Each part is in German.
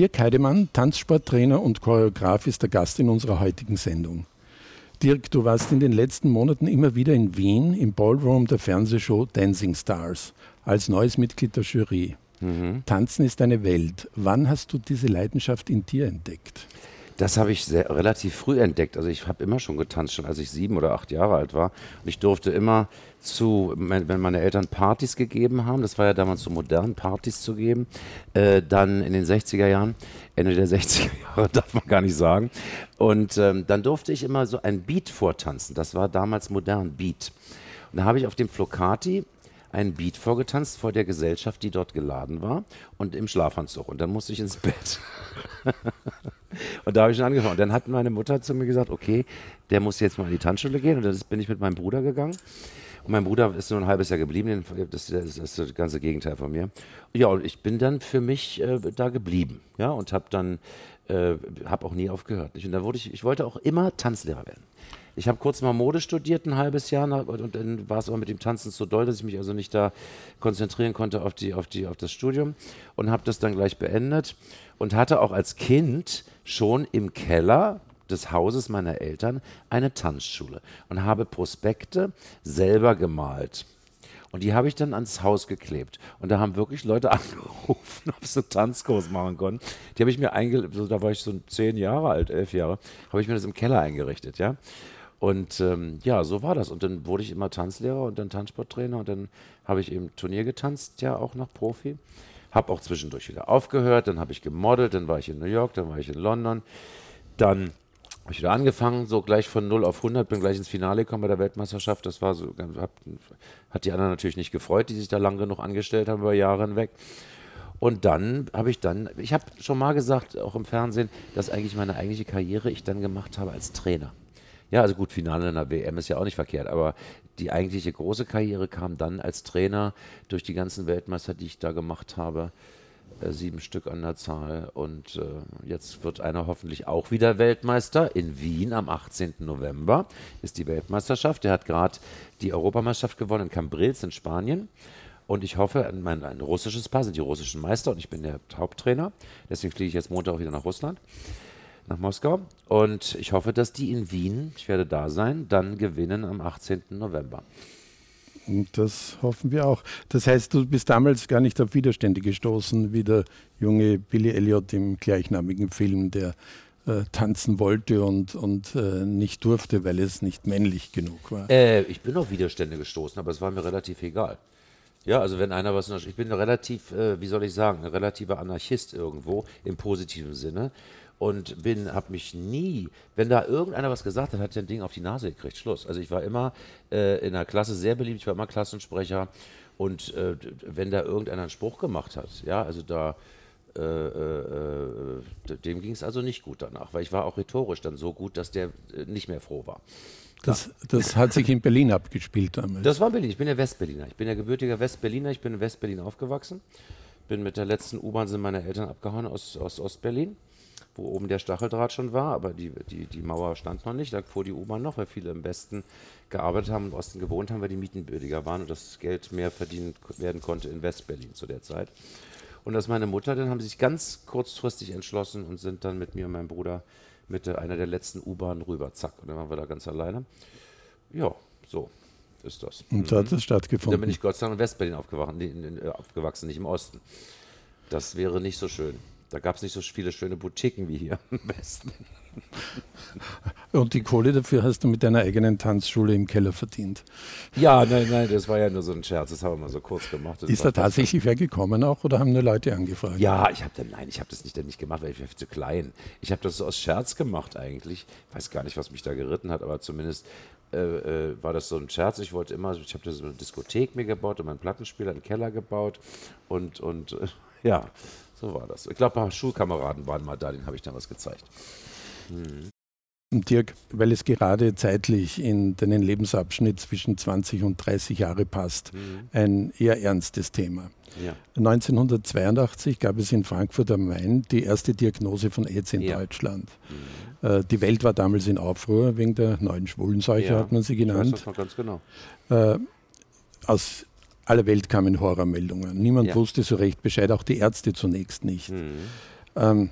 Dirk Heidemann, Tanzsporttrainer und Choreograf, ist der Gast in unserer heutigen Sendung. Dirk, du warst in den letzten Monaten immer wieder in Wien im Ballroom der Fernsehshow Dancing Stars als neues Mitglied der Jury. Mhm. Tanzen ist eine Welt. Wann hast du diese Leidenschaft in dir entdeckt? Das habe ich sehr, relativ früh entdeckt. Also ich habe immer schon getanzt, schon als ich sieben oder acht Jahre alt war. Und ich durfte immer zu, wenn meine Eltern Partys gegeben haben, das war ja damals so modern, Partys zu geben, äh, dann in den 60er Jahren, Ende der 60er Jahre darf man gar nicht sagen. Und ähm, dann durfte ich immer so ein Beat vortanzen. Das war damals modern, Beat. Und da habe ich auf dem Flocati einen Beat vorgetanzt vor der Gesellschaft, die dort geladen war und im Schlafanzug. Und dann musste ich ins Bett. und da habe ich schon angefangen. Und dann hat meine Mutter zu mir gesagt, okay, der muss jetzt mal in die Tanzschule gehen. Und dann bin ich mit meinem Bruder gegangen. Und mein Bruder ist nur ein halbes Jahr geblieben. Das, das, ist das ganze Gegenteil von mir. Ja, und ich bin dann für mich äh, da geblieben. Ja, und habe dann, äh, habe auch nie aufgehört. Und da wurde ich, ich wollte auch immer Tanzlehrer werden. Ich habe kurz mal Mode studiert, ein halbes Jahr, und dann war es aber mit dem Tanzen so doll, dass ich mich also nicht da konzentrieren konnte auf, die, auf, die, auf das Studium und habe das dann gleich beendet und hatte auch als Kind schon im Keller des Hauses meiner Eltern eine Tanzschule und habe Prospekte selber gemalt. Und die habe ich dann ans Haus geklebt. Und da haben wirklich Leute angerufen, ob sie Tanzkurs machen konnten. Die habe ich mir eingeladen, so, da war ich so zehn Jahre alt, elf Jahre, habe ich mir das im Keller eingerichtet, ja. Und ähm, ja, so war das. Und dann wurde ich immer Tanzlehrer und dann Tanzsporttrainer und dann habe ich eben Turnier getanzt, ja auch noch Profi. Habe auch zwischendurch wieder aufgehört, dann habe ich gemodelt, dann war ich in New York, dann war ich in London. Dann habe ich wieder angefangen, so gleich von 0 auf 100, bin gleich ins Finale gekommen bei der Weltmeisterschaft. Das war so, hat, hat die anderen natürlich nicht gefreut, die sich da lang genug angestellt haben über Jahre hinweg. Und dann habe ich dann, ich habe schon mal gesagt, auch im Fernsehen, dass eigentlich meine eigentliche Karriere ich dann gemacht habe als Trainer. Ja, also gut, Finale in der WM ist ja auch nicht verkehrt, aber die eigentliche große Karriere kam dann als Trainer durch die ganzen Weltmeister, die ich da gemacht habe. Äh, sieben Stück an der Zahl. Und äh, jetzt wird einer hoffentlich auch wieder Weltmeister. In Wien am 18. November ist die Weltmeisterschaft. Der hat gerade die Europameisterschaft gewonnen in Cambrils in Spanien. Und ich hoffe, mein, ein russisches Paar sind die russischen Meister und ich bin der Haupttrainer. Deswegen fliege ich jetzt Montag wieder nach Russland nach Moskau. Und ich hoffe, dass die in Wien, ich werde da sein, dann gewinnen am 18. November. Und das hoffen wir auch. Das heißt, du bist damals gar nicht auf Widerstände gestoßen, wie der junge Billy Elliot im gleichnamigen Film, der äh, tanzen wollte und, und äh, nicht durfte, weil es nicht männlich genug war. Äh, ich bin auf Widerstände gestoßen, aber es war mir relativ egal. Ja, also wenn einer was, ich bin relativ, äh, wie soll ich sagen, ein relativer Anarchist irgendwo im positiven Sinne und bin, habe mich nie, wenn da irgendeiner was gesagt hat, hat er ein Ding auf die Nase gekriegt. Schluss. Also ich war immer äh, in der Klasse sehr beliebt, ich war immer Klassensprecher und äh, wenn da irgendeiner einen Spruch gemacht hat, ja, also da äh, äh, äh dem ging es also nicht gut danach, weil ich war auch rhetorisch dann so gut, dass der äh, nicht mehr froh war. Das, das, hat sich in Berlin abgespielt damals. Das war Berlin. Ich bin ja Westberliner. Ich bin ja gebürtiger Westberliner. Ich bin in Westberlin aufgewachsen. Bin mit der letzten U-Bahn sind meine Eltern abgehauen aus, aus Ostberlin wo oben der Stacheldraht schon war, aber die, die, die Mauer stand noch nicht. Da fuhr die U-Bahn noch, weil viele im Westen gearbeitet haben und im Osten gewohnt haben, weil die Mieten billiger waren und das Geld mehr verdient werden konnte in Westberlin zu der Zeit. Und dass meine Mutter, dann haben sie sich ganz kurzfristig entschlossen und sind dann mit mir und meinem Bruder mit einer der letzten U-Bahnen rüber. Zack. Und dann waren wir da ganz alleine. Ja, so ist das. Und da hat es stattgefunden. Dann bin ich Gott sei Dank in Westberlin aufgewachsen, nicht im Osten. Das wäre nicht so schön. Da gab es nicht so viele schöne Boutiquen wie hier im Westen. Und die Kohle dafür hast du mit deiner eigenen Tanzschule im Keller verdient. Ja, nein, nein, das war ja nur so ein Scherz, das haben wir mal so kurz gemacht. Das ist da tatsächlich wer gekommen auch oder haben nur Leute angefragt? Ja, ich habe nein, ich habe das nicht, nicht gemacht, weil ich war zu klein. Ich habe das so aus Scherz gemacht eigentlich. Ich weiß gar nicht, was mich da geritten hat, aber zumindest äh, äh, war das so ein Scherz. Ich wollte immer, ich habe so eine Diskothek mir gebaut und meinen Plattenspieler im Keller gebaut und, und äh, ja, so war das. Ich glaube, ein paar Schulkameraden waren mal da, denen habe ich dann was gezeigt. Hm. Dirk, weil es gerade zeitlich in deinen Lebensabschnitt zwischen 20 und 30 Jahre passt, mhm. ein eher ernstes Thema. Ja. 1982 gab es in Frankfurt am Main die erste Diagnose von AIDS in ja. Deutschland. Mhm. Äh, die Welt war damals in Aufruhr wegen der neuen Schwulenseuche, ja. hat man sie genannt. Ich weiß das ganz genau. Äh, aus aller Welt kamen Horrormeldungen. Niemand ja. wusste so recht Bescheid, auch die Ärzte zunächst nicht. Mhm. Ähm,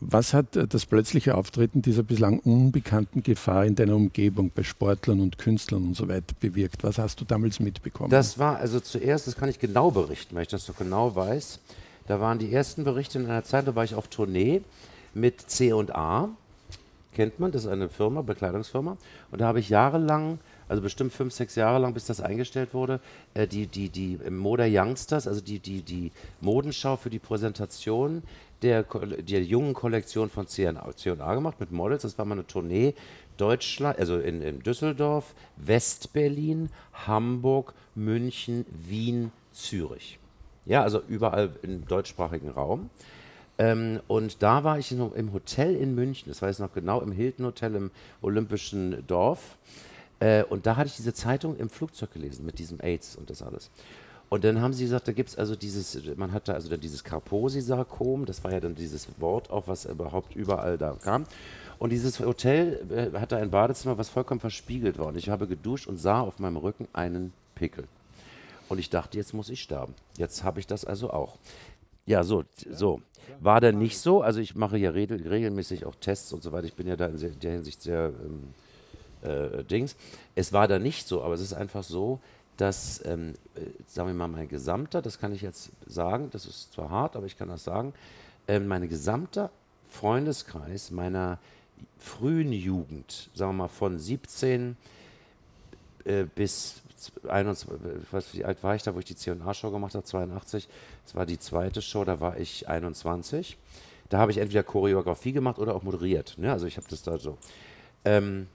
was hat äh, das plötzliche Auftreten dieser bislang unbekannten Gefahr in deiner Umgebung bei Sportlern und Künstlern und so weiter bewirkt? Was hast du damals mitbekommen? Das war also zuerst, das kann ich genau berichten, weil ich das so genau weiß. Da waren die ersten Berichte in einer Zeit, da war ich auf Tournee mit C&A. Kennt man, das ist eine Firma, Bekleidungsfirma. Und da habe ich jahrelang also bestimmt fünf, sechs Jahre lang, bis das eingestellt wurde, äh, die, die, die Moda Youngsters, also die, die, die Modenschau für die Präsentation der, der jungen Kollektion von C&A gemacht mit Models. Das war mal eine Tournee Deutschland, also in, in Düsseldorf, Westberlin, Hamburg, München, Wien, Zürich. Ja, also überall im deutschsprachigen Raum. Ähm, und da war ich im Hotel in München, das weiß ich noch genau, im Hilton Hotel im Olympischen Dorf. Äh, und da hatte ich diese Zeitung im Flugzeug gelesen mit diesem AIDS und das alles. Und dann haben sie gesagt, da gibt es also dieses, man hatte also dann dieses Kaposi-Sarkom, das war ja dann dieses Wort auch, was überhaupt überall da kam. Und dieses Hotel äh, hatte ein Badezimmer, was vollkommen verspiegelt war. Und ich habe geduscht und sah auf meinem Rücken einen Pickel. Und ich dachte, jetzt muss ich sterben. Jetzt habe ich das also auch. Ja, so, so. War dann nicht so. Also ich mache ja regelmäßig auch Tests und so weiter. Ich bin ja da in der Hinsicht sehr ähm, äh, Dings. Es war da nicht so, aber es ist einfach so, dass, ähm, äh, sagen wir mal, mein gesamter, das kann ich jetzt sagen, das ist zwar hart, aber ich kann das sagen, äh, mein gesamter Freundeskreis meiner frühen Jugend, sagen wir mal von 17 äh, bis 21, was, wie alt war ich da, wo ich die C&A-Show gemacht habe, 82, das war die zweite Show, da war ich 21. Da habe ich entweder Choreografie gemacht oder auch moderiert. Ne? Also ich habe das da so. Ähm,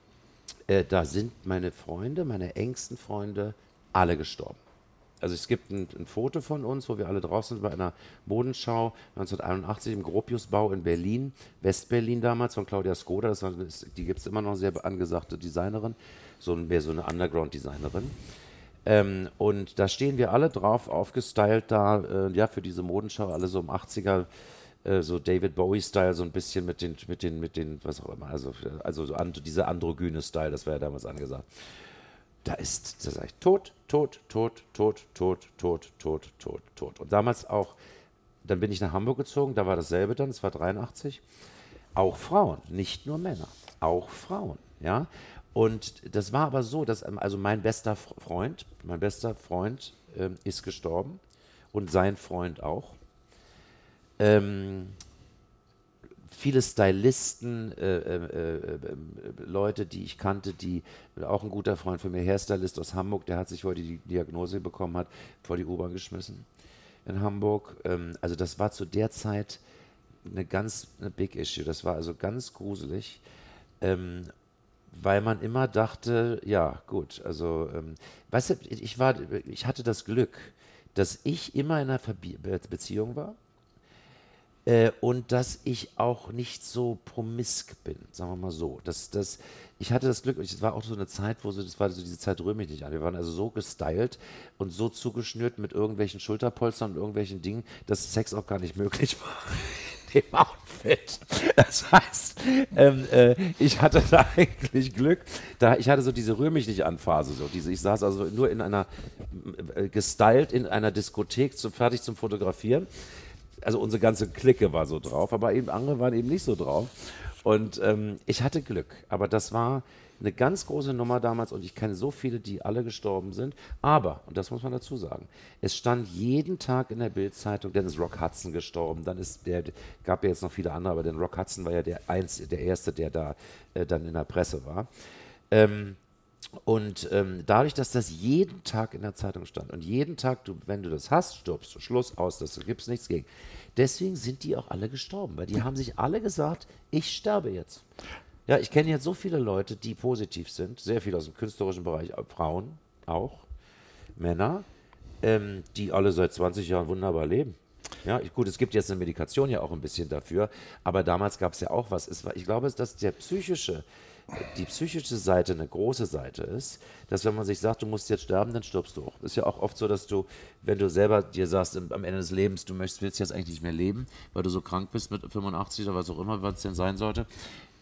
äh, da sind meine Freunde, meine engsten Freunde, alle gestorben. Also es gibt ein, ein, Foto von uns, wo wir alle drauf sind bei einer Modenschau 1981 im Gropiusbau in Berlin, Westberlin damals von Claudia Skoda. Das war, die gibt es immer noch, sehr angesagte Designerin, so mehr so eine Underground-Designerin. Ähm, und da stehen wir alle drauf, aufgestylt da, äh, ja, für diese Modenschau, alle so im 80er äh, so David Bowie-Style, so ein bisschen mit den, mit den, mit den, was auch immer, also, also so and, diese androgyne Style, das war ja damals angesagt. Da ist, da sage ich, tot, tot, tot, tot, tot, tot, tot, tot, tot. Und damals auch, dann bin ich nach Hamburg gezogen, da war dasselbe dann, es war 83. Auch Frauen, nicht nur Männer, auch Frauen, ja. Und das war aber so, dass also mein bester Freund, mein bester Freund äh, ist gestorben und sein Freund auch. Ähm, viele Stylisten, äh, äh, äh, Leute, die ich kannte, die auch ein guter Freund von mir, Hairstylist aus Hamburg, der hat sich heute die Diagnose bekommen, hat vor die U-Bahn geschmissen in Hamburg. Ähm, also das war zu der Zeit eine ganz eine Big Issue. Das war also ganz gruselig, ähm, weil man immer dachte, ja gut, also ähm, weißt du, ich war, ich hatte das Glück, dass ich immer in einer Verbi Beziehung war äh, und dass ich auch nicht so promisk bin, sagen wir mal so. Das, das, ich hatte das Glück, es war auch so eine Zeit, wo so, das war so diese Zeit rühme ich nicht an. Wir waren also so gestylt und so zugeschnürt mit irgendwelchen Schulterpolstern und irgendwelchen Dingen, dass Sex auch gar nicht möglich war. Dem Outfit. Das heißt, ähm, äh, ich hatte da eigentlich Glück. Da, ich hatte so diese Rühr mich nicht an Phase. So diese, ich saß also nur in einer, äh, gestylt in einer Diskothek, zum, fertig zum Fotografieren also unsere ganze Clique war so drauf, aber eben andere waren eben nicht so drauf. Und ähm, ich hatte Glück, aber das war eine ganz große Nummer damals und ich kenne so viele, die alle gestorben sind. Aber, und das muss man dazu sagen, es stand jeden Tag in der Bildzeitung, dann ist Rock Hudson gestorben, dann ist der, gab ja jetzt noch viele andere, aber der Rock Hudson war ja der, eins, der Erste, der da äh, dann in der Presse war. Ähm, und ähm, dadurch, dass das jeden Tag in der Zeitung stand und jeden Tag, du, wenn du das hast, stirbst du. Schluss aus, das gibt es nichts gegen. Deswegen sind die auch alle gestorben, weil die haben sich alle gesagt, ich sterbe jetzt. Ja, ich kenne jetzt so viele Leute, die positiv sind, sehr viel aus dem künstlerischen Bereich, äh, Frauen auch, Männer, ähm, die alle seit 20 Jahren wunderbar leben. Ja, gut, es gibt jetzt eine Medikation ja auch ein bisschen dafür, aber damals gab es ja auch was. War, ich glaube, dass der psychische, die psychische Seite eine große Seite ist, dass wenn man sich sagt, du musst jetzt sterben, dann stirbst du auch. Ist ja auch oft so, dass du, wenn du selber dir sagst, am Ende des Lebens, du möchtest, willst jetzt eigentlich nicht mehr leben, weil du so krank bist mit 85 oder was auch immer, was es denn sein sollte,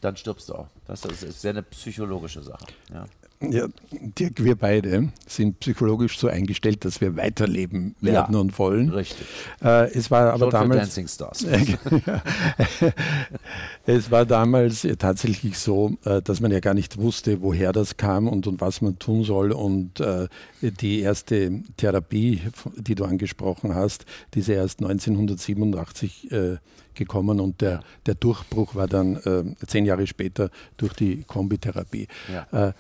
dann stirbst du auch. Das ist sehr eine psychologische Sache. Ja. Ja, Dirk, wir beide sind psychologisch so eingestellt, dass wir weiterleben werden ja, und wollen. Richtig. Äh, es war aber Schon damals. Dancing Stars. es war damals tatsächlich so, äh, dass man ja gar nicht wusste, woher das kam und, und was man tun soll. Und äh, die erste Therapie, die du angesprochen hast, diese erst 1987 äh, gekommen und der, der Durchbruch war dann äh, zehn Jahre später durch die Kombitherapie. Ja. Äh,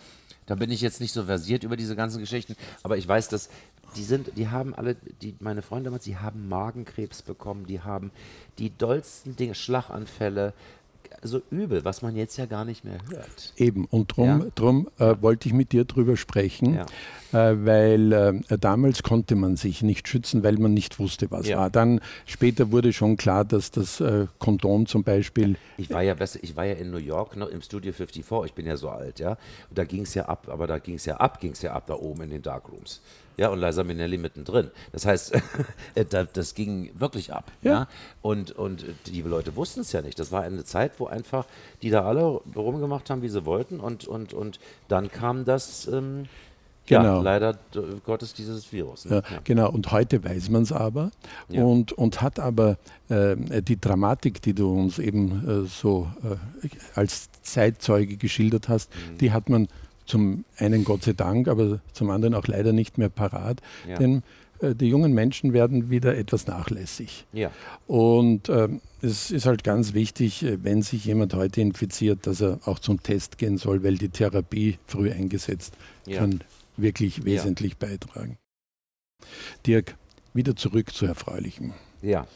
da bin ich jetzt nicht so versiert über diese ganzen Geschichten, aber ich weiß, dass die sind, die haben alle, die, meine Freunde damals, die haben Magenkrebs bekommen, die haben die dollsten Dinge, Schlaganfälle, so übel, was man jetzt ja gar nicht mehr hört. Eben, und darum ja? drum, äh, wollte ich mit dir drüber sprechen, ja. äh, weil äh, damals konnte man sich nicht schützen, weil man nicht wusste, was ja. war. Dann später wurde schon klar, dass das äh, Kondom zum Beispiel. Ich war ja besser, ich war ja in New York noch im Studio 54, ich bin ja so alt, ja. Und da ging es ja ab, aber da ging es ja ab, ging es ja ab da oben in den Darkrooms ja, und Liza Minnelli mittendrin. Das heißt, äh, das ging wirklich ab. Ja. ja? Und, und die Leute wussten es ja nicht. Das war eine Zeit, wo einfach die da alle rumgemacht haben, wie sie wollten. Und, und, und dann kam das. Ähm, Genau. Ja, leider Gottes dieses Virus. Ne? Ja, genau, und heute weiß man es aber ja. und, und hat aber äh, die Dramatik, die du uns eben äh, so äh, als Zeitzeuge geschildert hast, mhm. die hat man zum einen Gott sei Dank, aber zum anderen auch leider nicht mehr parat. Ja. Denn äh, die jungen Menschen werden wieder etwas nachlässig. Ja. Und äh, es ist halt ganz wichtig, äh, wenn sich jemand heute infiziert, dass er auch zum Test gehen soll, weil die Therapie früh eingesetzt ja. kann wirklich wesentlich beitragen. Dirk, wieder zurück zu Erfreulichem. Ja.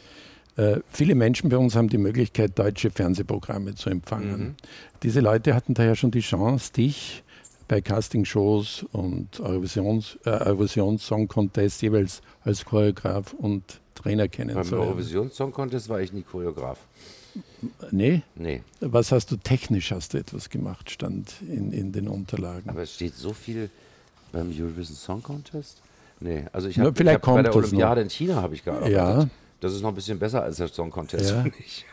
Äh, viele Menschen bei uns haben die Möglichkeit, deutsche Fernsehprogramme zu empfangen. Mhm. Diese Leute hatten daher schon die Chance, dich bei Castingshows und Eurovisions, äh, Eurovision Song Contest jeweils als Choreograf und Trainer kennenzulernen. Beim Eurovision Song Contest war ich nie Choreograf. Nee? Nee. Was hast du technisch, hast du etwas gemacht, stand in, in den Unterlagen. Aber es steht so viel beim Eurovision Song Contest? Nee, also ich habe hab bei der Olympiade in China habe ich gearbeitet. Ja. Das ist noch ein bisschen besser als der Song Contest, ja. finde ich.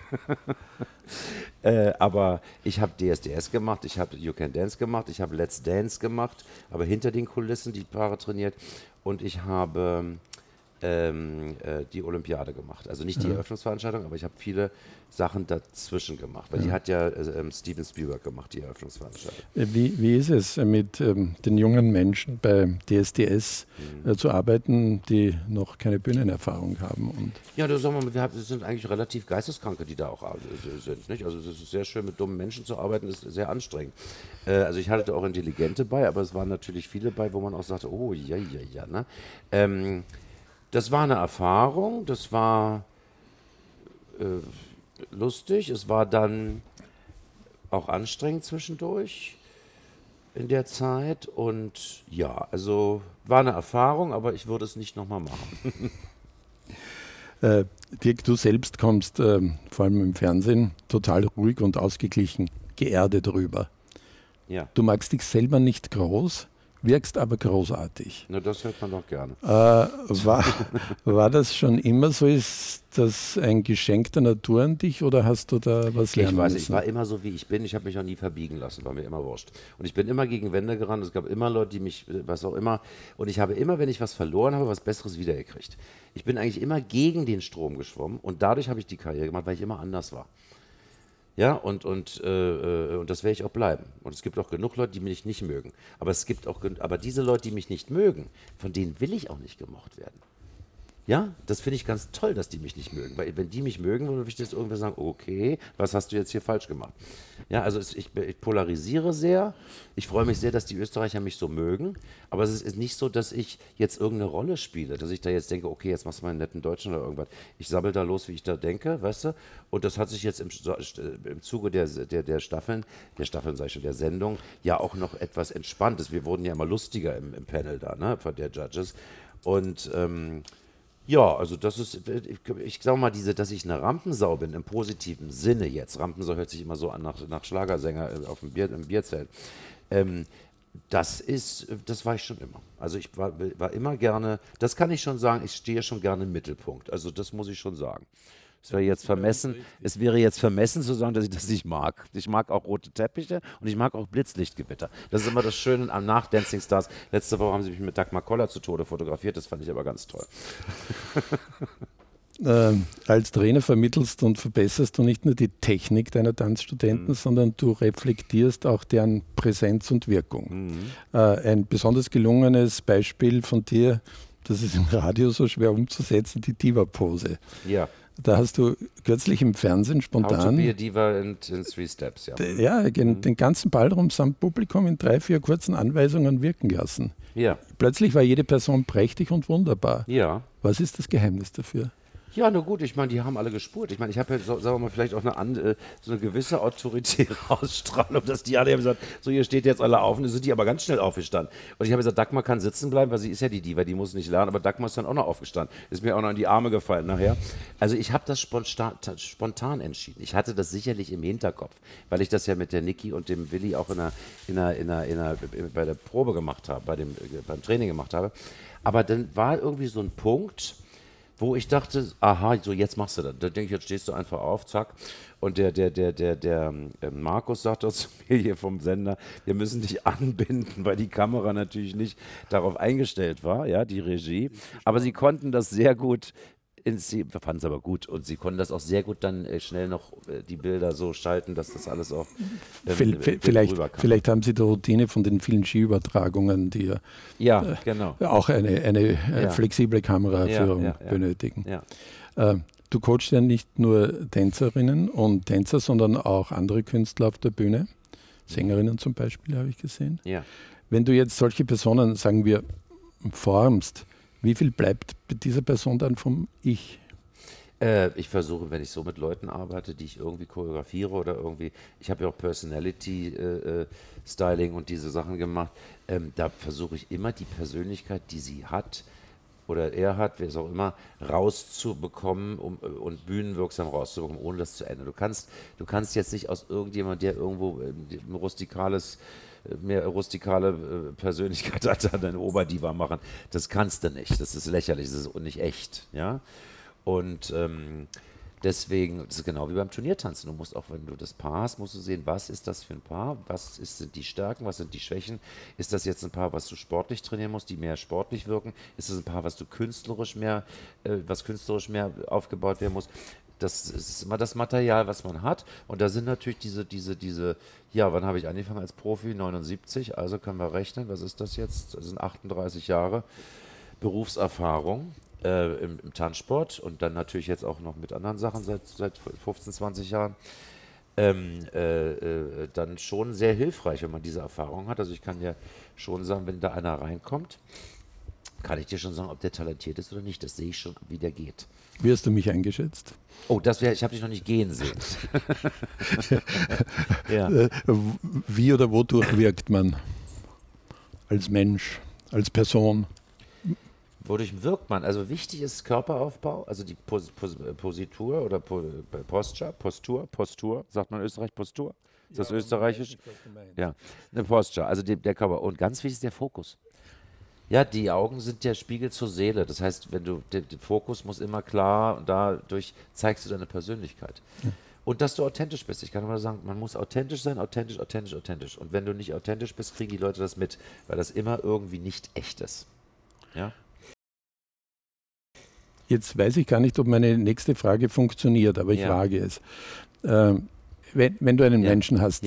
äh, aber ich habe DSDS gemacht, ich habe You Can Dance gemacht, ich habe Let's Dance gemacht, aber hinter den Kulissen die Paare trainiert und ich habe ähm, äh, die Olympiade gemacht. Also nicht die ja. Eröffnungsveranstaltung, aber ich habe viele Sachen dazwischen gemacht, weil ja. die hat ja äh, ähm, Steven Spielberg gemacht, die Eröffnungsveranstaltung. Äh, wie, wie ist es äh, mit ähm, den jungen Menschen bei DSDS mhm. äh, zu arbeiten, die noch keine Bühnenerfahrung haben? Und ja, das, sagen wir, wir haben, sind eigentlich relativ Geisteskranke, die da auch sind. Nicht? Also es ist sehr schön, mit dummen Menschen zu arbeiten, ist sehr anstrengend. Äh, also ich hatte auch Intelligente bei, aber es waren natürlich viele bei, wo man auch sagte, oh ja, ja, ja. Ne? Ähm, das war eine Erfahrung, das war äh, lustig, es war dann auch anstrengend zwischendurch in der Zeit und ja, also war eine Erfahrung, aber ich würde es nicht nochmal machen. äh, Dirk, du selbst kommst äh, vor allem im Fernsehen total ruhig und ausgeglichen, geerdet rüber. Ja. Du magst dich selber nicht groß, wirkst aber großartig. Na, das hört man doch gerne. Äh, war, war das schon immer so? Ist das ein Geschenk der Natur an dich oder hast du da was lernen Ich weiß, müssen? ich war immer so, wie ich bin. Ich habe mich auch nie verbiegen lassen, war mir immer wurscht. Und ich bin immer gegen Wände gerannt. Es gab immer Leute, die mich, was auch immer. Und ich habe immer, wenn ich was verloren habe, was Besseres wiedergekriegt. Ich bin eigentlich immer gegen den Strom geschwommen und dadurch habe ich die Karriere gemacht, weil ich immer anders war. Ja, und, und, äh, äh, und das werde ich auch bleiben. Und es gibt auch genug Leute, die mich nicht mögen. Aber es gibt auch, aber diese Leute, die mich nicht mögen, von denen will ich auch nicht gemocht werden. Ja, das finde ich ganz toll, dass die mich nicht mögen. Weil wenn die mich mögen, würde ich das irgendwie sagen, okay, was hast du jetzt hier falsch gemacht? Ja, also es, ich, ich, polarisiere sehr. Ich freue mich sehr, dass die Österreicher mich so mögen. Aber es ist nicht so, dass ich jetzt irgendeine Rolle spiele, dass ich da jetzt denke, okay, jetzt machst du mal einen netten Deutschen oder irgendwas. Ich sabbel da los, wie ich da denke, weißt du? Und das hat sich jetzt im, im Zuge der, der, der Staffeln, der Staffeln, sag ich schon, der Sendung, ja auch noch etwas entspannt. Wir wurden ja immer lustiger im, im Panel da, ne, von der Judges. Und ähm, ja, also das ist, ich, ich sage mal, diese, dass ich eine Rampensau bin, im positiven Sinne jetzt. Rampensau hört sich immer so an nach, nach Schlagersänger äh, auf dem Bier, im Bierzelt. Ähm, das ist, das war ich schon immer. Also ich war, war immer gerne, das kann ich schon sagen, ich stehe schon gerne im Mittelpunkt. Also das muss ich schon sagen. Es wäre jetzt vermessen, es wäre jetzt vermessen zu sagen, dass ich das nicht mag. Ich mag auch rote Teppiche und ich mag auch Blitzlichtgewitter. Das ist immer das Schöne am Nach Dancing Stars. Letzte Woche haben sie mich mit Dagmar Koller zu Tode fotografiert, das fand ich aber ganz toll. Äh, als Trainer vermittelst und verbesserst du nicht nur die Technik deiner Tanzstudenten, mhm. sondern du reflektierst auch deren Präsenz und Wirkung. Mhm. Äh, ein besonders gelungenes Beispiel von dir, das ist im Radio so schwer umzusetzen, die Diva-Pose. Ja. Da hast du kürzlich im Fernsehen spontan. How to be a diva in, in three steps, ja. Ja, mhm. den ganzen Ballraum samt Publikum in drei, vier kurzen Anweisungen wirken lassen. Ja. Plötzlich war jede Person prächtig und wunderbar. Ja. Was ist das Geheimnis dafür? Ja, nur gut, ich meine, die haben alle gespurt. Ich meine, ich habe ja, so, sagen wir mal, vielleicht auch eine, äh, so eine gewisse autoritäre Ausstrahlung, dass die alle haben gesagt, so, ihr steht jetzt alle auf und dann sind die aber ganz schnell aufgestanden. Und ich habe gesagt, Dagmar kann sitzen bleiben, weil sie ist ja die Diva, die muss nicht lernen, aber Dagmar ist dann auch noch aufgestanden. Ist mir auch noch in die Arme gefallen nachher. Also ich habe das spontan, spontan, entschieden. Ich hatte das sicherlich im Hinterkopf, weil ich das ja mit der Niki und dem Willi auch in der, in der, in der, in der, bei der Probe gemacht habe, bei dem, beim Training gemacht habe. Aber dann war irgendwie so ein Punkt, wo ich dachte, aha, so jetzt machst du das. Da denke ich, jetzt stehst du einfach auf, zack. Und der, der, der, der, der äh, Markus sagt das zu mir hier vom Sender, wir müssen dich anbinden, weil die Kamera natürlich nicht darauf eingestellt war, ja, die Regie. Aber sie konnten das sehr gut sie fanden es aber gut und sie konnten das auch sehr gut dann äh, schnell noch äh, die Bilder so schalten, dass das alles auch ähm, vielleicht, vielleicht haben sie die Routine von den vielen Skiübertragungen, die ja, ja äh, genau. auch eine, eine äh, ja. flexible Kameraführung ja, benötigen. Äh, du coachst ja nicht nur Tänzerinnen und Tänzer, sondern auch andere Künstler auf der Bühne. Sängerinnen zum Beispiel habe ich gesehen. Wenn du jetzt solche Personen, sagen wir, formst, wie viel bleibt dieser Person dann vom Ich? Äh, ich versuche, wenn ich so mit Leuten arbeite, die ich irgendwie choreografiere oder irgendwie, ich habe ja auch Personality äh, äh, Styling und diese Sachen gemacht, ähm, da versuche ich immer die Persönlichkeit, die sie hat, oder er hat, wer es auch immer, rauszubekommen um, äh, und bühnenwirksam rauszubekommen, ohne das zu ändern. Du kannst, du kannst jetzt nicht aus irgendjemand, der irgendwo äh, ein rustikales mehr rustikale äh, Persönlichkeit als eine Oberdiva machen. Das kannst du nicht. Das ist lächerlich, das ist nicht echt. Ja? Und ähm, deswegen, das ist genau wie beim Turniertanzen. Du musst auch, wenn du das Paar hast, musst du sehen, was ist das für ein Paar, was ist, sind die Stärken, was sind die Schwächen. Ist das jetzt ein Paar, was du sportlich trainieren musst, die mehr sportlich wirken? Ist das ein Paar, was du künstlerisch mehr, äh, was künstlerisch mehr aufgebaut werden muss? Das ist immer das Material, was man hat. Und da sind natürlich diese, diese, diese, ja, wann habe ich angefangen als Profi? 79, also können wir rechnen, was ist das jetzt? Das sind 38 Jahre Berufserfahrung äh, im, im, Tanzsport und dann natürlich jetzt auch noch mit anderen Sachen seit, seit 15, 20 Jahren. Ähm, äh, äh, dann schon sehr hilfreich, wenn man diese Erfahrung hat. Also ich kann ja schon sagen, wenn da einer reinkommt, kann ich dir schon sagen, ob der talentiert ist oder nicht. Das sehe ich schon, wie der geht. Wie hast du mich eingeschätzt? Oh, das wäre, ich habe dich noch nicht gehen sehen. ja. Äh, wie oder wodurch wirkt man als Mensch, als Person? Wodurch wirkt man? Also wichtig ist Körperaufbau, also die Pos Pos Positur oder po Posture, Postur, Postur, sagt man in Österreich Postur? Ist ja, das österreichisch? Ja, eine Posture, also die, der Körper. Und ganz wichtig ist der Fokus. Ja, die Augen sind der Spiegel zur Seele. Das heißt, wenn du der, der Fokus muss immer klar und dadurch zeigst du deine Persönlichkeit. Ja. Und dass du authentisch bist. Ich kann nur sagen, man muss authentisch sein, authentisch, authentisch, authentisch. Und wenn du nicht authentisch bist, kriegen die Leute das mit, weil das immer irgendwie nicht echt ist. Ja? Jetzt weiß ich gar nicht, ob meine nächste Frage funktioniert, aber ich ja. wage es. Ähm, wenn, wenn, du einen ja. Menschen hast,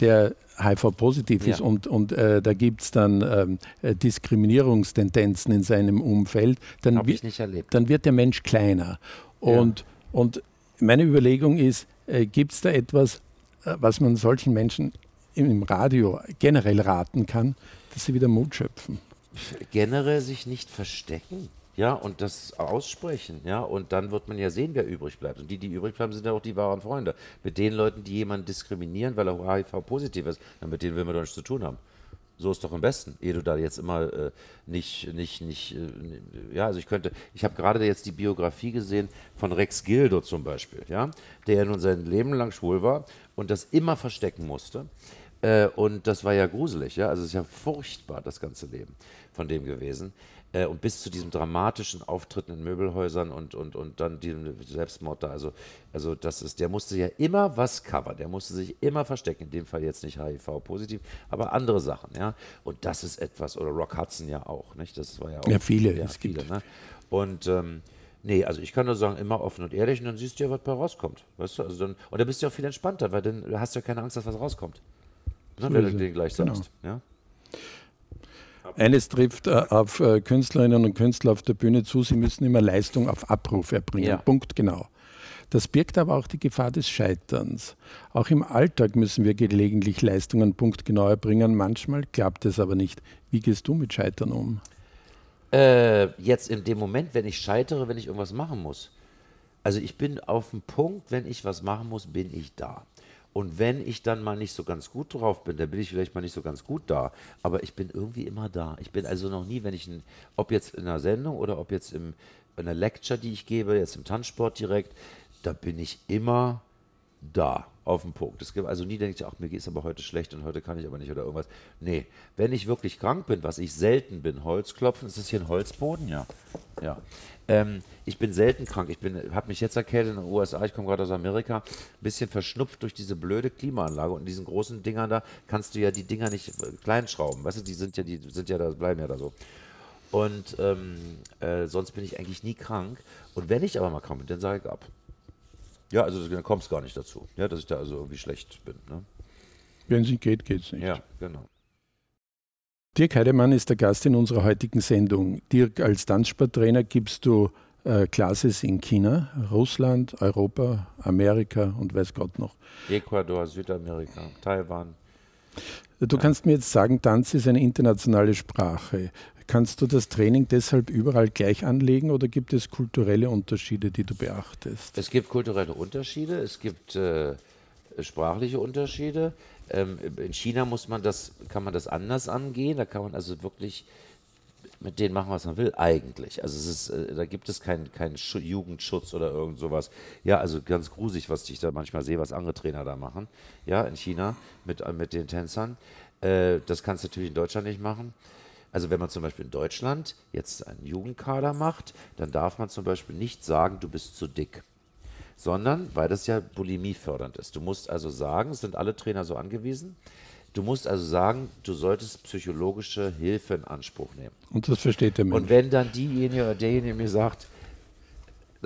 der HIV-positiv ja. ist und, und äh, da gibt es dann ähm, äh, Diskriminierungstendenzen in seinem Umfeld, dann, dann wird der Mensch kleiner. Und, ja. und meine Überlegung ist, äh, gibt es da etwas, äh, was man solchen Menschen im Radio generell raten kann, dass sie wieder Mut schöpfen? Generell sich nicht verstecken ja, und das aussprechen, ja, und dann wird man ja sehen, wer übrig bleibt. Und die, die übrig bleiben, sind ja auch die wahren Freunde. Mit den Leuten, die jemanden diskriminieren, weil er HIV-positiv ist, dann mit denen will man doch nichts zu tun haben. So ist doch am besten, ehe du da jetzt immer äh, nicht, nicht, nicht, äh, ja, also ich könnte, ich habe gerade jetzt die Biografie gesehen von Rex Gildo zum Beispiel, ja, der ja nun sein Leben lang schwul war und das immer verstecken musste Äh, und das war ja gruselig, ja. Also es ist ja furchtbar, das ganze Leben von dem gewesen. Äh, und bis zu diesem dramatischen Auftritten in Möbelhäusern und, und, und dann diesem Selbstmord da. Also, also das ist, der musste ja immer was covern, der musste sich immer verstecken. In dem Fall jetzt nicht HIV-positiv, aber andere Sachen, ja. Und das ist etwas, oder Rock Hudson ja auch, nicht? Das war ja auch. Ja, viele. Ja, es viele, ne? Und ähm, Nee, also ich kann nur sagen, immer offen und ehrlich und dann siehst du ja, was bei rauskommt. Weißt du? Also dann, und dann bist du ja auch viel entspannter, weil dann hast du ja keine Angst, dass was rauskommt. Ne, wenn du den gleich genau. sagst. Ja? Eines trifft äh, auf äh, Künstlerinnen und Künstler auf der Bühne zu, sie müssen immer Leistung auf Abruf erbringen. Ja. Punkt genau. Das birgt aber auch die Gefahr des Scheiterns. Auch im Alltag müssen wir gelegentlich Leistungen punktgenau erbringen. Manchmal klappt es aber nicht. Wie gehst du mit Scheitern um? Äh, jetzt in dem Moment, wenn ich scheitere, wenn ich irgendwas machen muss. Also ich bin auf dem Punkt, wenn ich was machen muss, bin ich da. Und wenn ich dann mal nicht so ganz gut drauf bin, dann bin ich vielleicht mal nicht so ganz gut da. Aber ich bin irgendwie immer da. Ich bin also noch nie, wenn ich, ein, ob jetzt in einer Sendung oder ob jetzt im, in einer Lecture, die ich gebe, jetzt im Tanzsport direkt, da bin ich immer da auf dem Punkt. Es gibt also nie, denke ich, ach, mir geht es aber heute schlecht und heute kann ich aber nicht oder irgendwas. Nee, wenn ich wirklich krank bin, was ich selten bin, Holzklopfen, ist das hier ein Holzboden? Ja. Ja. Ähm, ich bin selten krank. Ich habe mich jetzt erkältet in den USA, ich komme gerade aus Amerika, ein bisschen verschnupft durch diese blöde Klimaanlage und in diesen großen Dingern da kannst du ja die Dinger nicht äh, kleinschrauben. Weißt du, die sind ja, die sind ja da, bleiben ja da so. Und ähm, äh, sonst bin ich eigentlich nie krank. Und wenn ich aber mal krank bin, dann sage ich ab. Ja, also dann kommt es gar nicht dazu, ja, dass ich da also irgendwie schlecht bin. Ne? Wenn es nicht geht, geht es nicht. Ja, genau. Dirk Heidemann ist der Gast in unserer heutigen Sendung. Dirk, als Tanzsporttrainer gibst du äh, Classes in China, Russland, Europa, Amerika und weiß Gott noch. Ecuador, Südamerika, Taiwan. Du ja. kannst mir jetzt sagen, Tanz ist eine internationale Sprache. Kannst du das Training deshalb überall gleich anlegen oder gibt es kulturelle Unterschiede, die du beachtest? Es gibt kulturelle Unterschiede, es gibt äh, sprachliche Unterschiede. Ähm, in China muss man das, kann man das anders angehen. Da kann man also wirklich mit denen machen, was man will, eigentlich. Also es ist, äh, da gibt es keinen kein Jugendschutz oder irgend sowas. Ja, also ganz grusig, was ich da manchmal sehe, was andere Trainer da machen. Ja, in China mit, mit den Tänzern. Äh, das kannst du natürlich in Deutschland nicht machen. Also wenn man zum Beispiel in Deutschland jetzt einen Jugendkader macht, dann darf man zum Beispiel nicht sagen, du bist zu dick. Sondern, weil das ja Bulimie fördernd ist. Du musst also sagen, es sind alle Trainer so angewiesen, du musst also sagen, du solltest psychologische Hilfe in Anspruch nehmen. Und das versteht der Mensch. Und wenn dann diejenige oder derjenige mir sagt,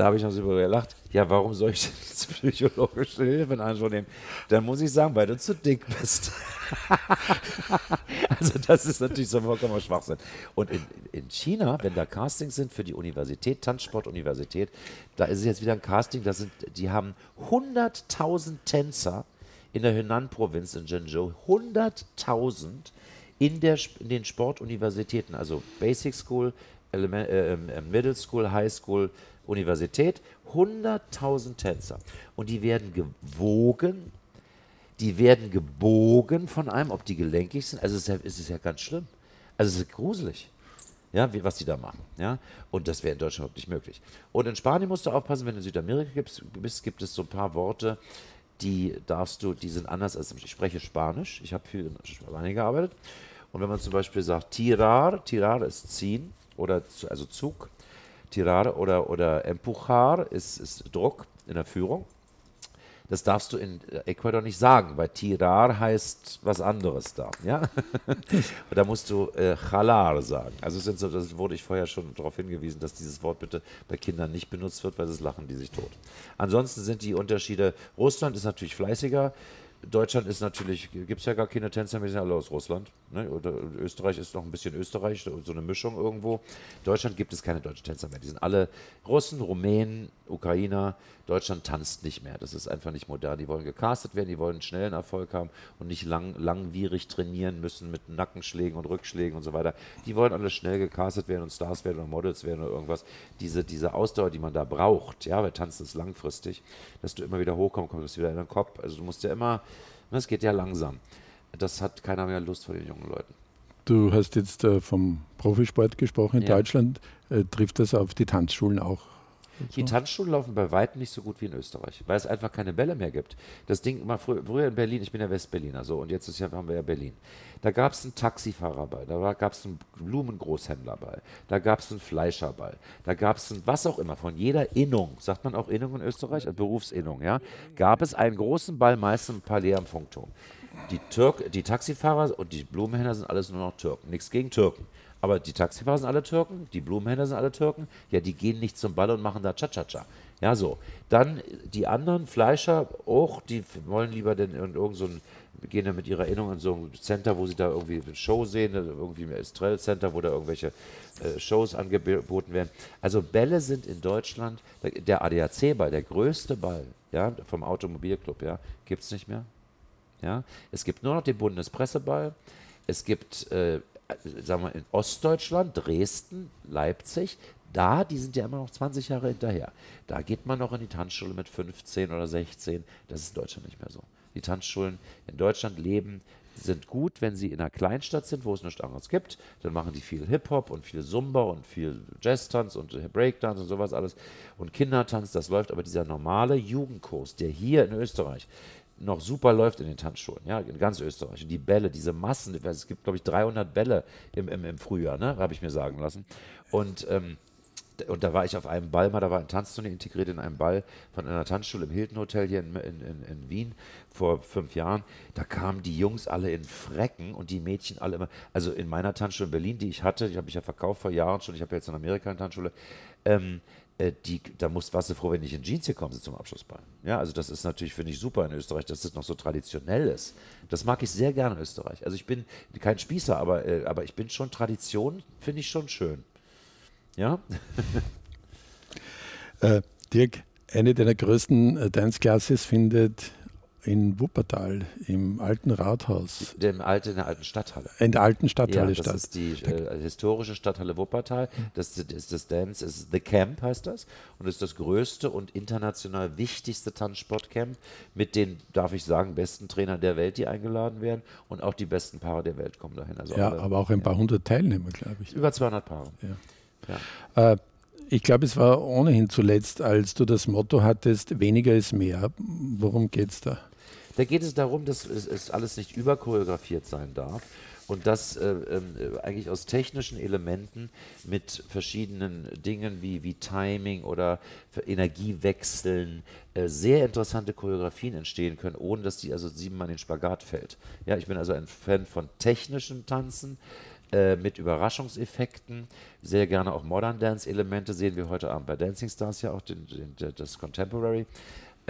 da habe ich noch so über gelacht. Ja, warum soll ich denn psychologische Hilfe in Anspruch nehmen? Dann muss ich sagen, weil du zu dick bist. also das ist natürlich so vollkommen Schwachsinn. Und in, in China, wenn da Castings sind für die Universität, Tanzsportuniversität, da ist es jetzt wieder ein Casting, das sind, die haben 100.000 Tänzer in der Henan-Provinz in Zhengzhou. 100.000 in, in den Sportuniversitäten, also Basic School, Element, äh, äh, Middle School, High School, Universität 100.000 Tänzer. Und die werden gewogen, die werden gebogen von einem, ob die gelenkig sind. Also es ist ja, es ja ganz schlimm. Also es ist gruselig. Ja, wie, was die da machen. Ja? Und das wäre in Deutschland überhaupt nicht möglich. Und in Spanien musst du aufpassen, wenn du in Südamerika bist, gibt es so ein paar Worte, die darfst du, die sind anders als ich spreche Spanisch. Ich habe viel in Spanien gearbeitet. Und wenn man zum Beispiel sagt tirar, tirar ist ziehen oder also Zug, Tirare oder, oder Empujar ist, ist Druck in der Führung. Das darfst du in Ecuador nicht sagen, weil Tirar heißt was anderes da. Ja? Und da musst du äh, Chalar sagen. Also sind so, das wurde ich vorher schon darauf hingewiesen, dass dieses Wort bitte bei Kindern nicht benutzt wird, weil das lachen die sich tot. Ansonsten sind die Unterschiede, Russland ist natürlich fleißiger, Deutschland ist natürlich, gibt es ja gar keine Tänzer, wir sind alle aus Russland. Ne? Oder Österreich ist noch ein bisschen Österreich, so eine Mischung irgendwo. Deutschland gibt es keine deutschen Tänzer mehr. Die sind alle Russen, Rumänen, Ukrainer. Deutschland tanzt nicht mehr. Das ist einfach nicht modern. Die wollen gecastet werden, die wollen schnellen Erfolg haben und nicht lang, langwierig trainieren müssen mit Nackenschlägen und Rückschlägen und so weiter. Die wollen alle schnell gecastet werden und Stars werden oder Models werden oder irgendwas. Diese, diese Ausdauer, die man da braucht, ja, weil Tanzen ist langfristig, dass du immer wieder hochkommst, kommst wieder in den Kopf. Also du musst ja immer, es geht ja langsam. Das hat keiner mehr Lust vor den jungen Leuten. Du hast jetzt äh, vom Profisport gesprochen in ja. Deutschland. Äh, trifft das auf die Tanzschulen auch Die Tanzschulen laufen bei weitem nicht so gut wie in Österreich, weil es einfach keine Bälle mehr gibt. Das Ding immer früher, früher in Berlin, ich bin ja Westberliner so und jetzt ist ja, haben wir ja Berlin. Da gab es einen Taxifahrer bei, da gab es einen Blumengroßhändler bei, da gab es einen Fleischer bei, da gab es ein was auch immer, von jeder Innung, sagt man auch Innung in Österreich, Berufsinnung, ja, gab es einen großen Ball, meistens ein Palais am Funkturm. Die, Türk, die Taxifahrer und die Blumenhändler sind alles nur noch Türken. Nichts gegen Türken. Aber die Taxifahrer sind alle Türken, die Blumenhändler sind alle Türken. Ja, die gehen nicht zum Ball und machen da Cha-Cha-Cha. Ja, so. Dann die anderen Fleischer auch, die wollen lieber denn in irgend so gehen dann mit ihrer Erinnerung in so ein Center, wo sie da irgendwie eine Show sehen, irgendwie ein Estrell Center, wo da irgendwelche äh, Shows angeboten werden. Also Bälle sind in Deutschland, der ADAC-Ball, der größte Ball, ja, vom Automobilclub, ja, gibt es nicht mehr. Ja, es gibt nur noch den Bundespresseball. Es gibt äh, sagen wir in Ostdeutschland, Dresden, Leipzig, da, die sind ja immer noch 20 Jahre hinterher. Da geht man noch in die Tanzschule mit 15 oder 16. Das ist in Deutschland nicht mehr so. Die Tanzschulen in Deutschland leben, sind gut, wenn sie in einer Kleinstadt sind, wo es nichts anderes gibt. Dann machen die viel Hip-Hop und viel Zumba und viel Jazz-Tanz und Breakdance und sowas alles. Und Kindertanz, das läuft. Aber dieser normale Jugendkurs, der hier in Österreich noch super läuft in den Tanzschulen, ja, in ganz Österreich. Und die Bälle, diese Massen, es gibt, glaube ich, 300 Bälle im, im, im Frühjahr, ne, habe ich mir sagen lassen. Und, ähm, und da war ich auf einem Ball mal, da war ein Tanzturnier integriert in einem Ball von einer Tanzschule im Hilton Hotel hier in, in, in, in Wien vor fünf Jahren. Da kamen die Jungs alle in Frecken und die Mädchen alle immer, also in meiner Tanzschule in Berlin, die ich hatte, die habe ich ja verkauft vor Jahren schon, ich habe jetzt in Amerika eine Tanzschule, ähm, äh, die, da musst, warst froh, wenn ich in Jeans hier komme zum Abschlussball. Ja, also das ist natürlich, finde ich, super in Österreich, dass das noch so traditionell ist. Das mag ich sehr gerne in Österreich. Also ich bin kein Spießer, aber, äh, aber ich bin schon Tradition, finde ich schon schön. Ja? äh, Dirk, eine deiner größten äh, Dance-Classes findet in Wuppertal, im alten Rathaus. Dem alten, in der alten Stadthalle. In der alten Stadthalle ja, das ist die äh, historische Stadthalle Wuppertal. Das ist das Dance, ist The Camp heißt das. Und ist das größte und international wichtigste Tanzsportcamp mit den, darf ich sagen, besten Trainern der Welt, die eingeladen werden. Und auch die besten Paare der Welt kommen dahin. Also ja, alle, aber auch ein paar hundert Teilnehmer, glaube ich. Über 200 Paare. Ja. ja. Äh, ich glaube, es war ohnehin zuletzt, als du das Motto hattest, weniger ist mehr. Worum geht es da? Da geht es darum, dass es, es alles nicht überchoreografiert sein darf und dass äh, äh, eigentlich aus technischen Elementen mit verschiedenen Dingen wie, wie Timing oder Energiewechseln äh, sehr interessante Choreografien entstehen können, ohne dass die also siebenmal in den Spagat fällt. Ja, ich bin also ein Fan von technischen Tanzen äh, mit Überraschungseffekten, sehr gerne auch Modern Dance Elemente sehen wir heute Abend bei Dancing Stars ja auch den, den, das Contemporary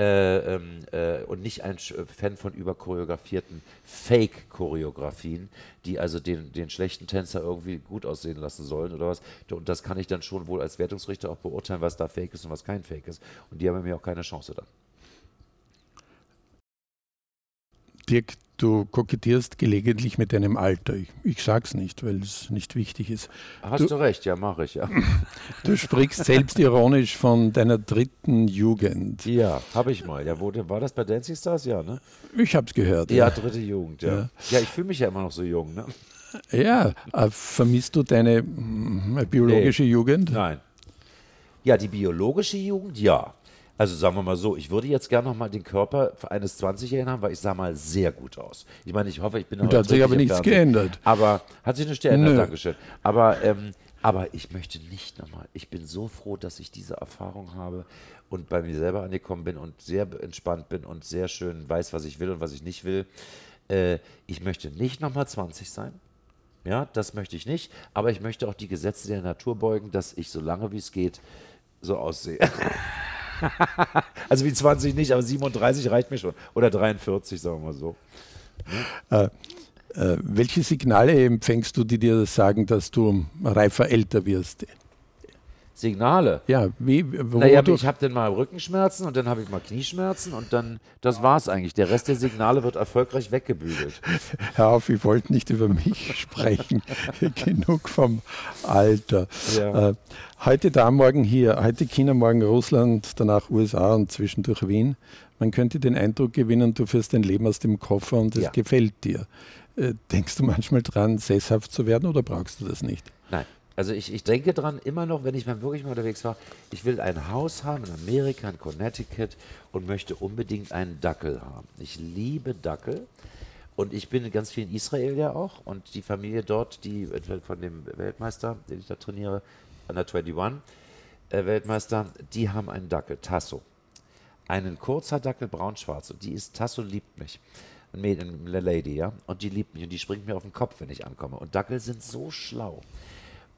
äh, ähm, äh, und nicht ein Fan von überchoreografierten Fake-Choreografien, die also den, den schlechten Tänzer irgendwie gut aussehen lassen sollen oder was. Und das kann ich dann schon wohl als Wertungsrichter auch beurteilen, was da Fake ist und was kein Fake ist. Und die haben mir auch keine Chance dann. Dirk, du kokettierst gelegentlich mit deinem Alter. Ich, ich sag's nicht, weil es nicht wichtig ist. Hast du, du recht, ja, mache ich, ja. Du sprichst selbstironisch von deiner dritten Jugend. Ja, habe ich mal. Ja, wo, war das bei Dancing Stars? Ja, ne? Ich hab's gehört. Ja, ja. dritte Jugend, ja. ja. Ja, ich fühle mich ja immer noch so jung, ne? Ja, äh, vermisst du deine äh, biologische nee. Jugend? Nein. Ja, die biologische Jugend, ja. Also sagen wir mal so, ich würde jetzt gerne noch mal den Körper eines 20-Jährigen haben, weil ich sah mal sehr gut aus. Ich meine, ich hoffe, ich bin noch. Da hat sich aber nichts geändert. Aber hat sich nicht geändert. Dankeschön. Aber, ähm, aber ich möchte nicht nochmal. Ich bin so froh, dass ich diese Erfahrung habe und bei mir selber angekommen bin und sehr entspannt bin und sehr schön weiß, was ich will und was ich nicht will. Äh, ich möchte nicht nochmal 20 sein. Ja, das möchte ich nicht. Aber ich möchte auch die Gesetze der Natur beugen, dass ich so lange wie es geht so aussehe. also wie 20 nicht, aber 37 reicht mir schon. Oder 43, sagen wir mal so. Äh, äh, welche Signale empfängst du, die dir sagen, dass du reifer älter wirst? Signale. Ja, wie? Naja, ich habe dann mal Rückenschmerzen und dann habe ich mal Knieschmerzen und dann, das war es eigentlich. Der Rest der Signale wird erfolgreich weggebügelt. Hör auf, ich wollte nicht über mich sprechen. Genug vom Alter. Ja. Äh, heute da, morgen hier. Heute China, morgen Russland, danach USA und zwischendurch Wien. Man könnte den Eindruck gewinnen, du führst dein Leben aus dem Koffer und es ja. gefällt dir. Äh, denkst du manchmal dran, sesshaft zu werden oder brauchst du das nicht? Also ich, ich denke dran immer noch, wenn ich mal wirklich mal unterwegs war, ich will ein Haus haben in Amerika, in Connecticut und möchte unbedingt einen Dackel haben. Ich liebe Dackel und ich bin ganz viel in Israel ja auch und die Familie dort, die von dem Weltmeister, den ich da trainiere, an der 21, äh, Weltmeister, die haben einen Dackel, Tasso. Einen kurzer Dackel, braun-schwarz und die ist, Tasso liebt mich eine Lady, ja, und die liebt mich und die springt mir auf den Kopf, wenn ich ankomme. Und Dackel sind so schlau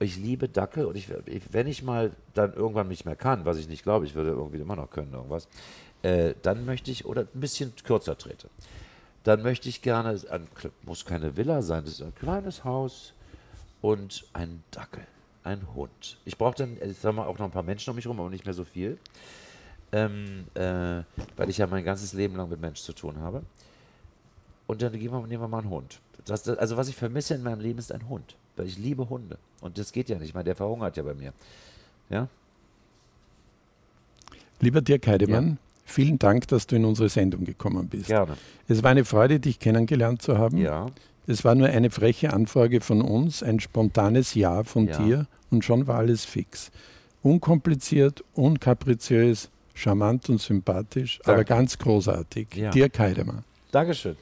ich liebe Dackel und ich, wenn ich mal dann irgendwann nicht mehr kann, was ich nicht glaube, ich würde irgendwie immer noch können, irgendwas, äh, dann möchte ich, oder ein bisschen kürzer trete, dann möchte ich gerne, ein, muss keine Villa sein, das ist ein kleines Haus und ein Dackel, ein Hund. Ich brauche dann, ich sag mal, auch noch ein paar Menschen um mich herum, aber nicht mehr so viel, ähm, äh, weil ich ja mein ganzes Leben lang mit Menschen zu tun habe. Und dann wir, nehmen wir mal einen Hund. Das, das, also was ich vermisse in meinem Leben ist ein Hund. Weil ich liebe Hunde. Und das geht ja nicht. Ich meine, der verhungert ja bei mir. Ja? Lieber Dirk Heidemann, ja. vielen Dank, dass du in unsere Sendung gekommen bist. Gerne. Es war eine Freude, dich kennengelernt zu haben. Ja. Es war nur eine freche Anfrage von uns, ein spontanes Ja von ja. dir und schon war alles fix. Unkompliziert, unkapriziös, charmant und sympathisch, Danke. aber ganz großartig. Ja. Dirk Heidemann. Dankeschön.